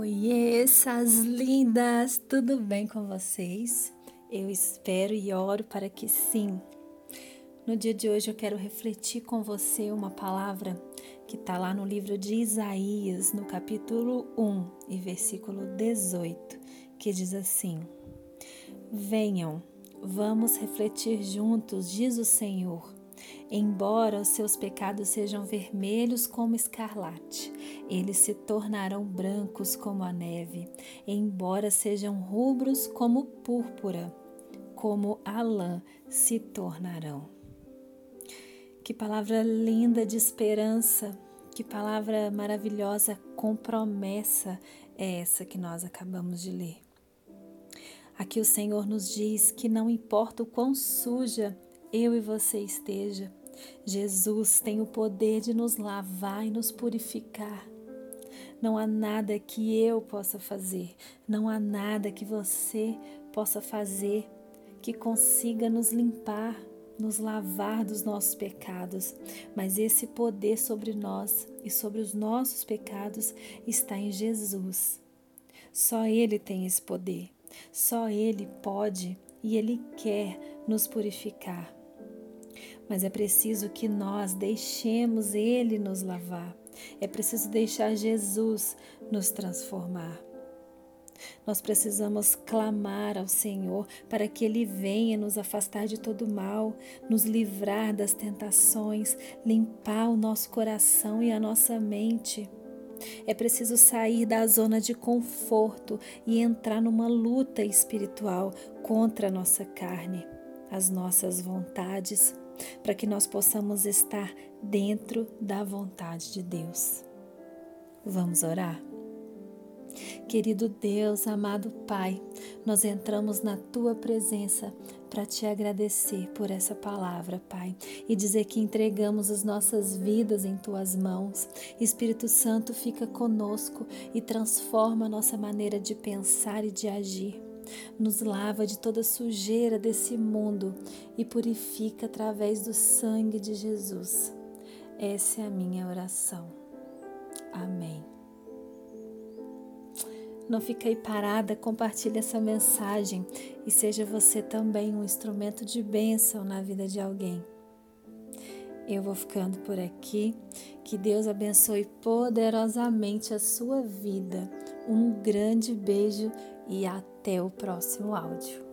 Oi, essas lindas! Tudo bem com vocês? Eu espero e oro para que sim. No dia de hoje eu quero refletir com você uma palavra que está lá no livro de Isaías, no capítulo 1 e versículo 18, que diz assim: Venham, vamos refletir juntos, diz o Senhor. Embora os seus pecados sejam vermelhos como escarlate, eles se tornarão brancos como a neve. Embora sejam rubros como púrpura, como a lã se tornarão. Que palavra linda de esperança, que palavra maravilhosa com promessa é essa que nós acabamos de ler. Aqui o Senhor nos diz que não importa o quão suja eu e você esteja, Jesus tem o poder de nos lavar e nos purificar. Não há nada que eu possa fazer, não há nada que você possa fazer que consiga nos limpar, nos lavar dos nossos pecados, mas esse poder sobre nós e sobre os nossos pecados está em Jesus. Só Ele tem esse poder, só Ele pode e Ele quer nos purificar mas é preciso que nós deixemos Ele nos lavar. É preciso deixar Jesus nos transformar. Nós precisamos clamar ao Senhor para que Ele venha nos afastar de todo mal, nos livrar das tentações, limpar o nosso coração e a nossa mente. É preciso sair da zona de conforto e entrar numa luta espiritual contra a nossa carne, as nossas vontades para que nós possamos estar dentro da vontade de Deus. Vamos orar? Querido Deus, amado Pai, nós entramos na tua presença para te agradecer por essa palavra, Pai, e dizer que entregamos as nossas vidas em tuas mãos. Espírito Santo, fica conosco e transforma a nossa maneira de pensar e de agir nos lava de toda sujeira desse mundo e purifica através do sangue de Jesus. Essa é a minha oração. Amém. Não fique aí parada, compartilhe essa mensagem e seja você também um instrumento de bênção na vida de alguém. Eu vou ficando por aqui. Que Deus abençoe poderosamente a sua vida. Um grande beijo e até o próximo áudio.